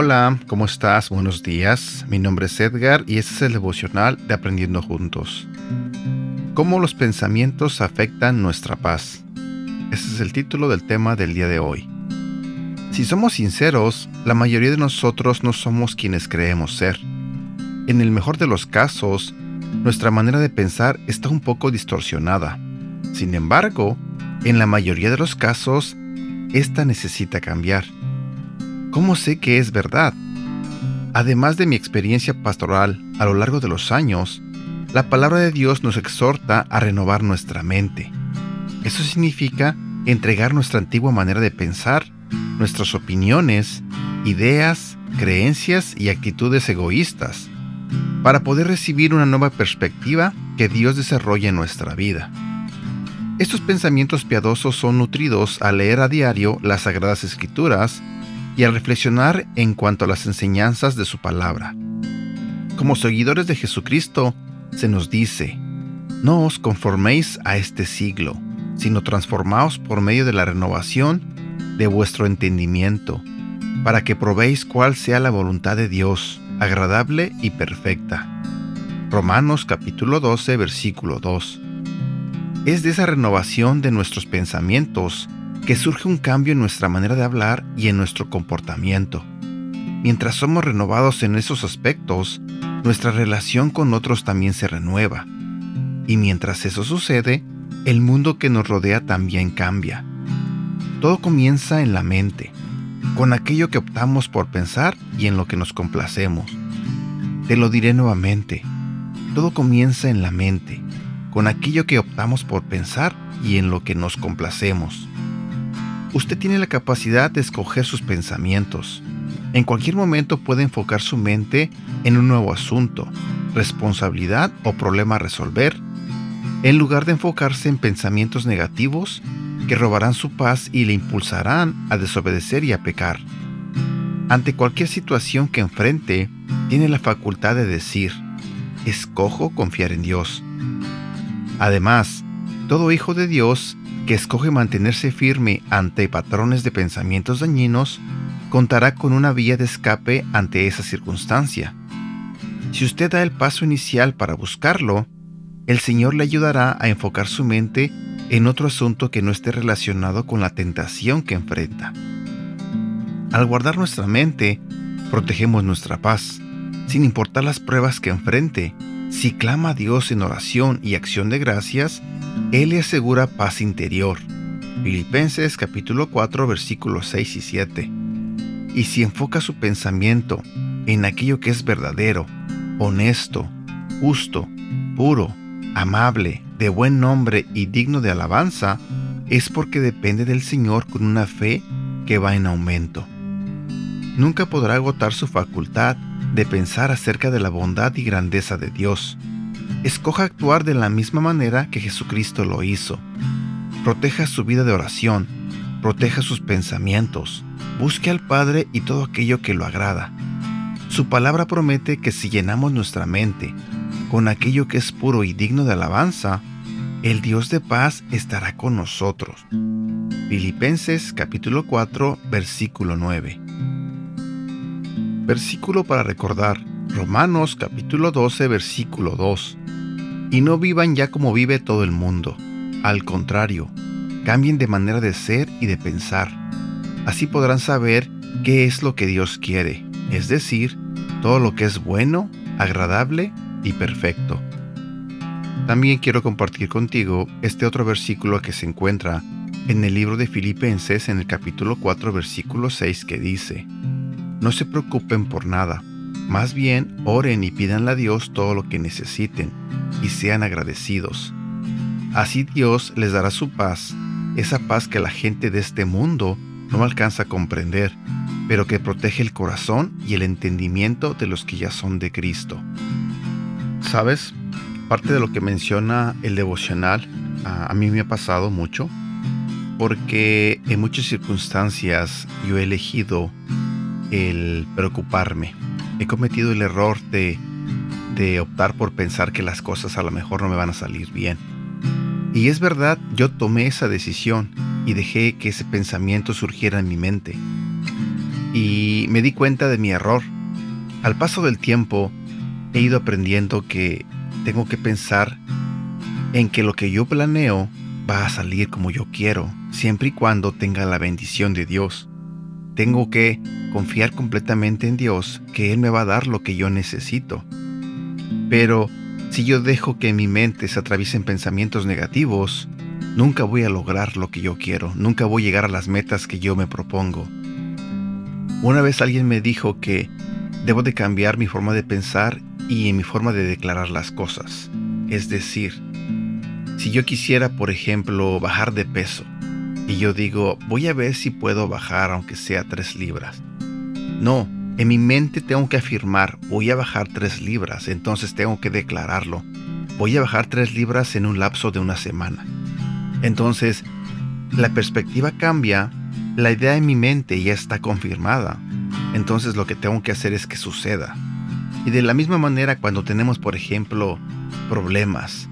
Hola, ¿cómo estás? Buenos días. Mi nombre es Edgar y este es el devocional de Aprendiendo Juntos. ¿Cómo los pensamientos afectan nuestra paz? Ese es el título del tema del día de hoy. Si somos sinceros, la mayoría de nosotros no somos quienes creemos ser. En el mejor de los casos, nuestra manera de pensar está un poco distorsionada. Sin embargo, en la mayoría de los casos, esta necesita cambiar. ¿Cómo sé que es verdad? Además de mi experiencia pastoral a lo largo de los años, la palabra de Dios nos exhorta a renovar nuestra mente. Eso significa entregar nuestra antigua manera de pensar, nuestras opiniones, ideas, creencias y actitudes egoístas, para poder recibir una nueva perspectiva que Dios desarrolla en nuestra vida. Estos pensamientos piadosos son nutridos al leer a diario las Sagradas Escrituras y al reflexionar en cuanto a las enseñanzas de su palabra. Como seguidores de Jesucristo, se nos dice, no os conforméis a este siglo, sino transformaos por medio de la renovación de vuestro entendimiento, para que probéis cuál sea la voluntad de Dios, agradable y perfecta. Romanos capítulo 12, versículo 2. Es de esa renovación de nuestros pensamientos que surge un cambio en nuestra manera de hablar y en nuestro comportamiento. Mientras somos renovados en esos aspectos, nuestra relación con otros también se renueva. Y mientras eso sucede, el mundo que nos rodea también cambia. Todo comienza en la mente, con aquello que optamos por pensar y en lo que nos complacemos. Te lo diré nuevamente, todo comienza en la mente, con aquello que optamos por pensar y en lo que nos complacemos. Usted tiene la capacidad de escoger sus pensamientos. En cualquier momento puede enfocar su mente en un nuevo asunto, responsabilidad o problema a resolver, en lugar de enfocarse en pensamientos negativos que robarán su paz y le impulsarán a desobedecer y a pecar. Ante cualquier situación que enfrente, tiene la facultad de decir, escojo confiar en Dios. Además, todo hijo de Dios que escoge mantenerse firme ante patrones de pensamientos dañinos, contará con una vía de escape ante esa circunstancia. Si usted da el paso inicial para buscarlo, el Señor le ayudará a enfocar su mente en otro asunto que no esté relacionado con la tentación que enfrenta. Al guardar nuestra mente, protegemos nuestra paz, sin importar las pruebas que enfrente. Si clama a Dios en oración y acción de gracias, él le asegura paz interior. Filipenses capítulo 4 versículos 6 y 7. Y si enfoca su pensamiento en aquello que es verdadero, honesto, justo, puro, amable, de buen nombre y digno de alabanza, es porque depende del Señor con una fe que va en aumento. Nunca podrá agotar su facultad de pensar acerca de la bondad y grandeza de Dios escoja actuar de la misma manera que Jesucristo lo hizo. Proteja su vida de oración, proteja sus pensamientos, busque al Padre y todo aquello que lo agrada. Su palabra promete que si llenamos nuestra mente con aquello que es puro y digno de alabanza, el Dios de paz estará con nosotros. Filipenses capítulo 4 versículo 9. Versículo para recordar. Romanos capítulo 12 versículo 2 y no vivan ya como vive todo el mundo. Al contrario, cambien de manera de ser y de pensar. Así podrán saber qué es lo que Dios quiere, es decir, todo lo que es bueno, agradable y perfecto. También quiero compartir contigo este otro versículo que se encuentra en el libro de Filipenses en el capítulo 4 versículo 6 que dice, No se preocupen por nada, más bien oren y pídanle a Dios todo lo que necesiten y sean agradecidos. Así Dios les dará su paz, esa paz que la gente de este mundo no alcanza a comprender, pero que protege el corazón y el entendimiento de los que ya son de Cristo. ¿Sabes? Parte de lo que menciona el devocional a, mí me ha pasado mucho, porque en muchas circunstancias yo he elegido el preocuparme. He cometido el error de de optar por pensar que las cosas a lo mejor no me van a salir bien. Y es verdad, yo tomé esa decisión y dejé que ese pensamiento surgiera en mi mente. y me di cuenta de mi error. Al paso del tiempo he ido aprendiendo que tengo que pensar en que lo que yo planeo va a salir como yo quiero, siempre y cuando tenga la bendición de Dios. Tengo que confiar completamente en Dios, que Él me va a dar lo que yo necesito. Pero si yo dejo que mi mente se atraviesen pensamientos negativos, nunca voy a lograr lo que yo quiero, nunca voy a llegar a las metas que yo me propongo. Una vez alguien me dijo que debo de cambiar mi forma de pensar y mi forma de declarar las cosas. Es decir, si yo quisiera, por ejemplo, bajar de peso, y yo digo, voy a ver si puedo bajar aunque sea 3 libras. No, en mi mente tengo que afirmar, voy a bajar 3 libras, entonces tengo que declararlo. Voy a bajar 3 libras en un lapso de una semana. Entonces, la perspectiva cambia, la idea en mi mente ya está confirmada. Entonces lo que tengo que hacer es que suceda. Y de la misma manera cuando tenemos, por ejemplo, problemas,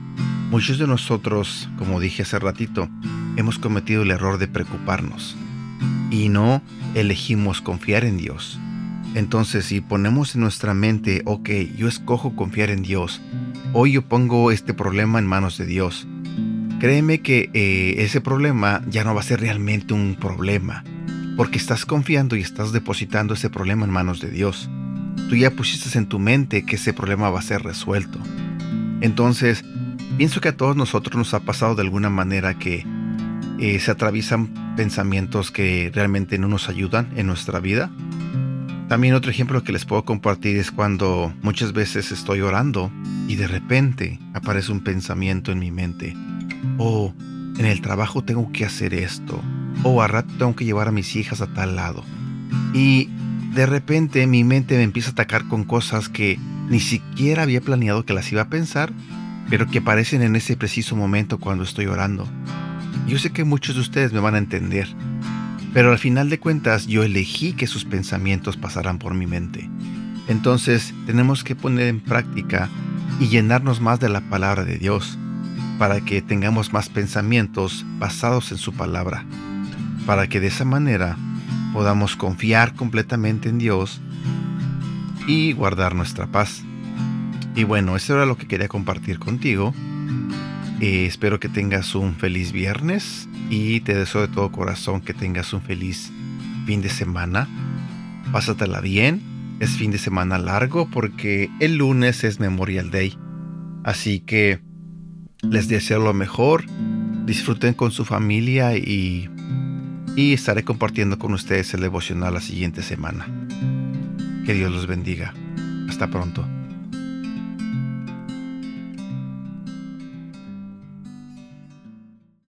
muchos de nosotros, como dije hace ratito, hemos cometido el error de preocuparnos y no elegimos confiar en Dios. Entonces, si ponemos en nuestra mente, ok, yo escojo confiar en Dios, hoy yo pongo este problema en manos de Dios, créeme que eh, ese problema ya no va a ser realmente un problema, porque estás confiando y estás depositando ese problema en manos de Dios. Tú ya pusiste en tu mente que ese problema va a ser resuelto. Entonces, pienso que a todos nosotros nos ha pasado de alguna manera que eh, se atraviesan pensamientos que realmente no nos ayudan en nuestra vida también otro ejemplo que les puedo compartir es cuando muchas veces estoy orando y de repente aparece un pensamiento en mi mente. Oh, en el trabajo tengo que hacer esto. O oh, a rato tengo que llevar a mis hijas a tal lado. Y de repente mi mente me empieza a atacar con cosas que ni siquiera había planeado que las iba a pensar, pero que aparecen en ese preciso momento cuando estoy orando. Yo sé que muchos de ustedes me van a entender. Pero al final de cuentas yo elegí que sus pensamientos pasaran por mi mente. Entonces tenemos que poner en práctica y llenarnos más de la palabra de Dios para que tengamos más pensamientos basados en su palabra, para que de esa manera podamos confiar completamente en Dios y guardar nuestra paz. Y bueno, eso era lo que quería compartir contigo. Eh, espero que tengas un feliz viernes y te deseo de todo corazón que tengas un feliz fin de semana. Pásatela bien. Es fin de semana largo porque el lunes es Memorial Day. Así que les deseo lo mejor. Disfruten con su familia y, y estaré compartiendo con ustedes el devocional la siguiente semana. Que Dios los bendiga. Hasta pronto.